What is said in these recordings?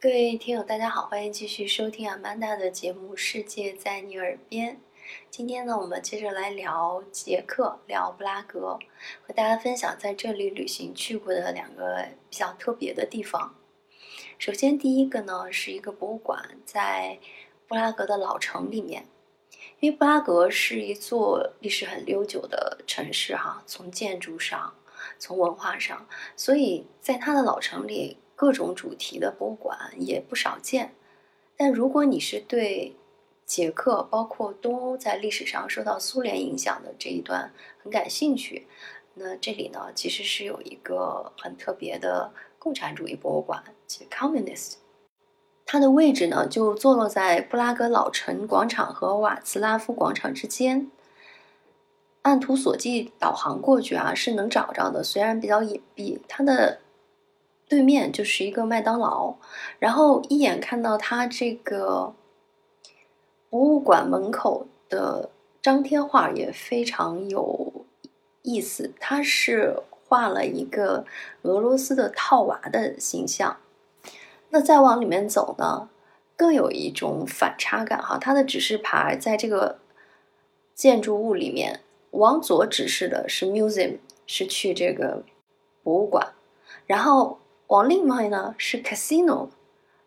各位听友，大家好，欢迎继续收听阿曼达的节目《世界在你耳边》。今天呢，我们接着来聊捷克，聊布拉格，和大家分享在这里旅行去过的两个比较特别的地方。首先，第一个呢是一个博物馆，在布拉格的老城里面。因为布拉格是一座历史很悠久的城市，哈，从建筑上，从文化上，所以在它的老城里。各种主题的博物馆也不少见，但如果你是对捷克，包括东欧在历史上受到苏联影响的这一段很感兴趣，那这里呢其实是有一个很特别的共产主义博物馆，叫 Communist。它的位置呢就坐落在布拉格老城广场和瓦茨拉夫广场之间。按图索骥导航过去啊是能找着的，虽然比较隐蔽，它的。对面就是一个麦当劳，然后一眼看到它这个博物馆门口的张贴画也非常有意思，它是画了一个俄罗斯的套娃的形象。那再往里面走呢，更有一种反差感哈，它的指示牌在这个建筑物里面，往左指示的是 museum，是去这个博物馆，然后。往另外呢是 casino，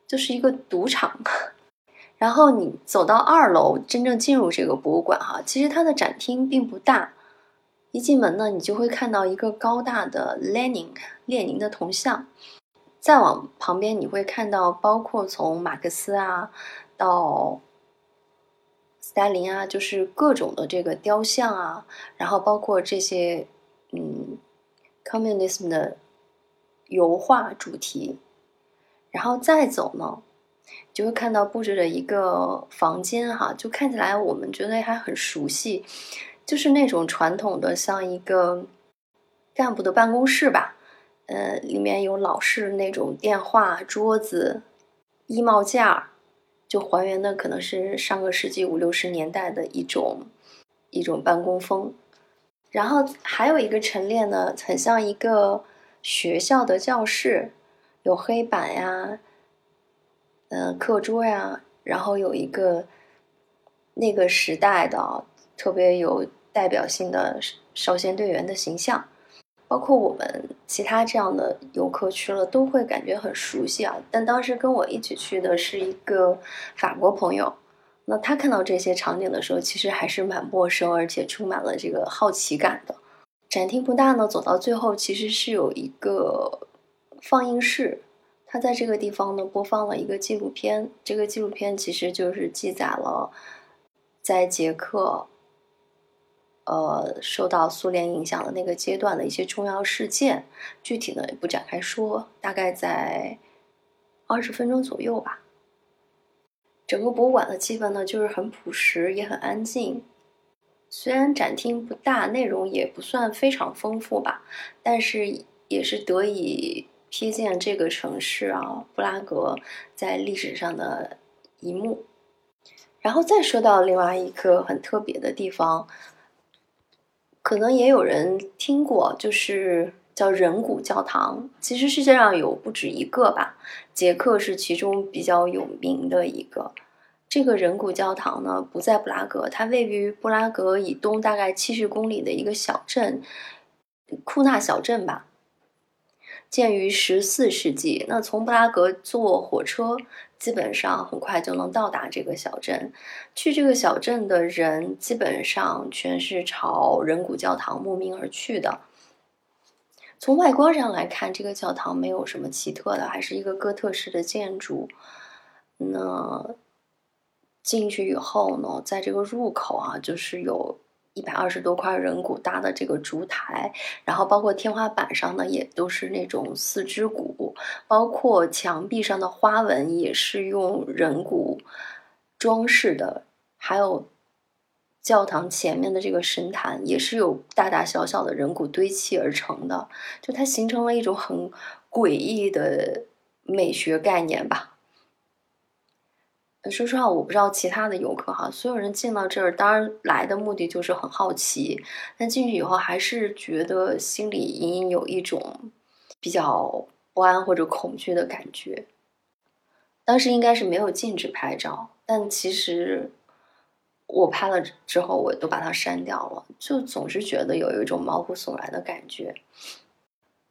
就是一个赌场。然后你走到二楼，真正进入这个博物馆哈，其实它的展厅并不大。一进门呢，你就会看到一个高大的 Lenin 列宁的铜像。再往旁边，你会看到包括从马克思啊到斯大林啊，就是各种的这个雕像啊，然后包括这些嗯 communism 的。油画主题，然后再走呢，就会看到布置的一个房间哈，就看起来我们觉得还很熟悉，就是那种传统的像一个干部的办公室吧，呃，里面有老式那种电话、桌子、衣帽架，就还原的可能是上个世纪五六十年代的一种一种办公风。然后还有一个陈列呢，很像一个。学校的教室有黑板呀，嗯，课桌呀，然后有一个那个时代的特别有代表性的少先队员的形象，包括我们其他这样的游客去了都会感觉很熟悉啊。但当时跟我一起去的是一个法国朋友，那他看到这些场景的时候，其实还是蛮陌生，而且充满了这个好奇感的。展厅不大呢，走到最后其实是有一个放映室，它在这个地方呢播放了一个纪录片。这个纪录片其实就是记载了在捷克，呃，受到苏联影响的那个阶段的一些重要事件。具体呢也不展开说，大概在二十分钟左右吧。整个博物馆的气氛呢就是很朴实，也很安静。虽然展厅不大，内容也不算非常丰富吧，但是也是得以瞥见这个城市啊，布拉格在历史上的一幕。然后再说到另外一个很特别的地方，可能也有人听过，就是叫人骨教堂。其实世界上有不止一个吧，捷克是其中比较有名的一个。这个人骨教堂呢，不在布拉格，它位于布拉格以东大概七十公里的一个小镇库纳小镇吧。建于十四世纪，那从布拉格坐火车，基本上很快就能到达这个小镇。去这个小镇的人，基本上全是朝人骨教堂慕名而去的。从外观上来看，这个教堂没有什么奇特的，还是一个哥特式的建筑。那。进去以后呢，在这个入口啊，就是有一百二十多块人骨搭的这个烛台，然后包括天花板上呢，也都是那种四肢骨，包括墙壁上的花纹也是用人骨装饰的，还有教堂前面的这个神坛也是有大大小小的人骨堆砌而成的，就它形成了一种很诡异的美学概念吧。说实话，我不知道其他的游客哈，所有人进到这儿，当然来的目的就是很好奇，但进去以后还是觉得心里隐隐有一种比较不安或者恐惧的感觉。当时应该是没有禁止拍照，但其实我拍了之后，我都把它删掉了，就总是觉得有一种毛骨悚然的感觉。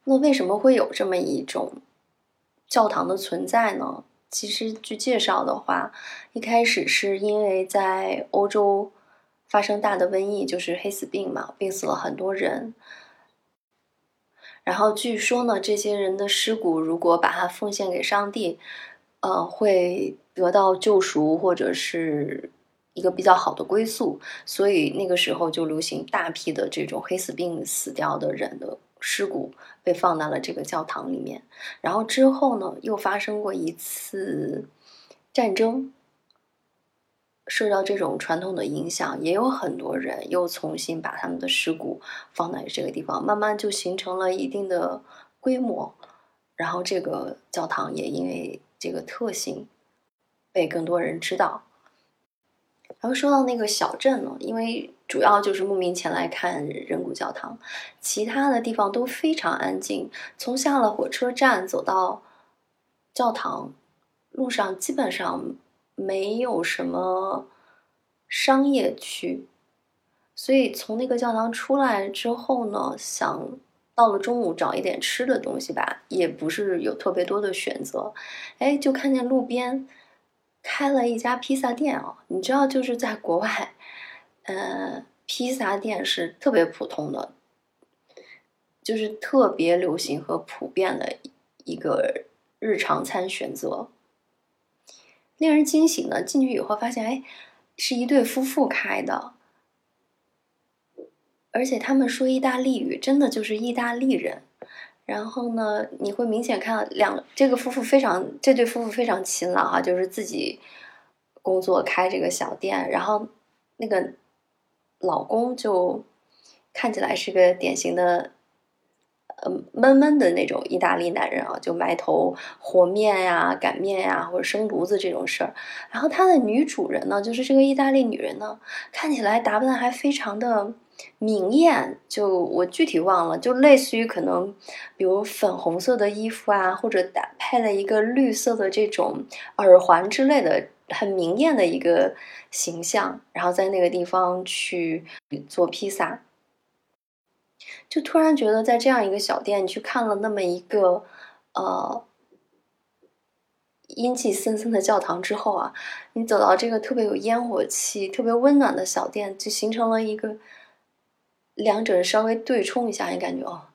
那为什么会有这么一种教堂的存在呢？其实据介绍的话，一开始是因为在欧洲发生大的瘟疫，就是黑死病嘛，病死了很多人。然后据说呢，这些人的尸骨如果把它奉献给上帝，呃，会得到救赎或者是一个比较好的归宿。所以那个时候就流行大批的这种黑死病死掉的人的尸骨被放到了这个教堂里面。然后之后呢，又发生过一次战争。受到这种传统的影响，也有很多人又重新把他们的尸骨放在这个地方，慢慢就形成了一定的规模。然后这个教堂也因为这个特性被更多人知道。然后说到那个小镇呢，因为主要就是慕名前来看人骨教堂，其他的地方都非常安静。从下了火车站走到教堂，路上基本上。没有什么商业区，所以从那个教堂出来之后呢，想到了中午找一点吃的东西吧，也不是有特别多的选择，哎，就看见路边开了一家披萨店哦！你知道，就是在国外，呃，披萨店是特别普通的，就是特别流行和普遍的一个日常餐选择。令人惊喜呢！进去以后发现，哎，是一对夫妇开的，而且他们说意大利语，真的就是意大利人。然后呢，你会明显看到两这个夫妇非常，这对夫妇非常勤劳啊，就是自己工作开这个小店。然后那个老公就看起来是个典型的。呃，闷闷的那种意大利男人啊，就埋头和面呀、擀面呀，或者生炉子这种事儿。然后他的女主人呢，就是这个意大利女人呢，看起来打扮还非常的明艳，就我具体忘了，就类似于可能，比如粉红色的衣服啊，或者搭配了一个绿色的这种耳环之类的，很明艳的一个形象。然后在那个地方去做披萨。就突然觉得，在这样一个小店你去看了那么一个，呃，阴气森森的教堂之后啊，你走到这个特别有烟火气、特别温暖的小店，就形成了一个两者稍微对冲一下，你感觉哦，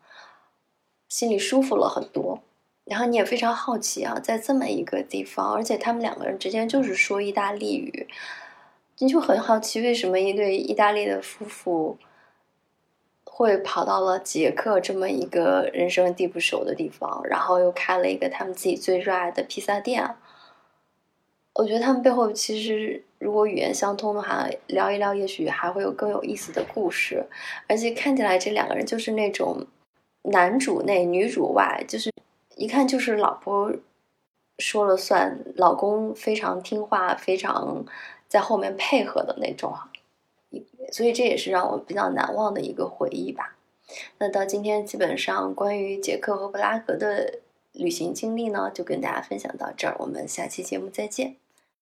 心里舒服了很多。然后你也非常好奇啊，在这么一个地方，而且他们两个人之间就是说意大利语，你就很好奇为什么一对意大利的夫妇。会跑到了捷克这么一个人生地不熟的地方，然后又开了一个他们自己最热爱的披萨店。我觉得他们背后其实如果语言相通的话，聊一聊也许还会有更有意思的故事。而且看起来这两个人就是那种男主内女主外，就是一看就是老婆说了算，老公非常听话，非常在后面配合的那种。所以这也是让我比较难忘的一个回忆吧。那到今天，基本上关于捷克和布拉格的旅行经历呢，就跟大家分享到这儿。我们下期节目再见。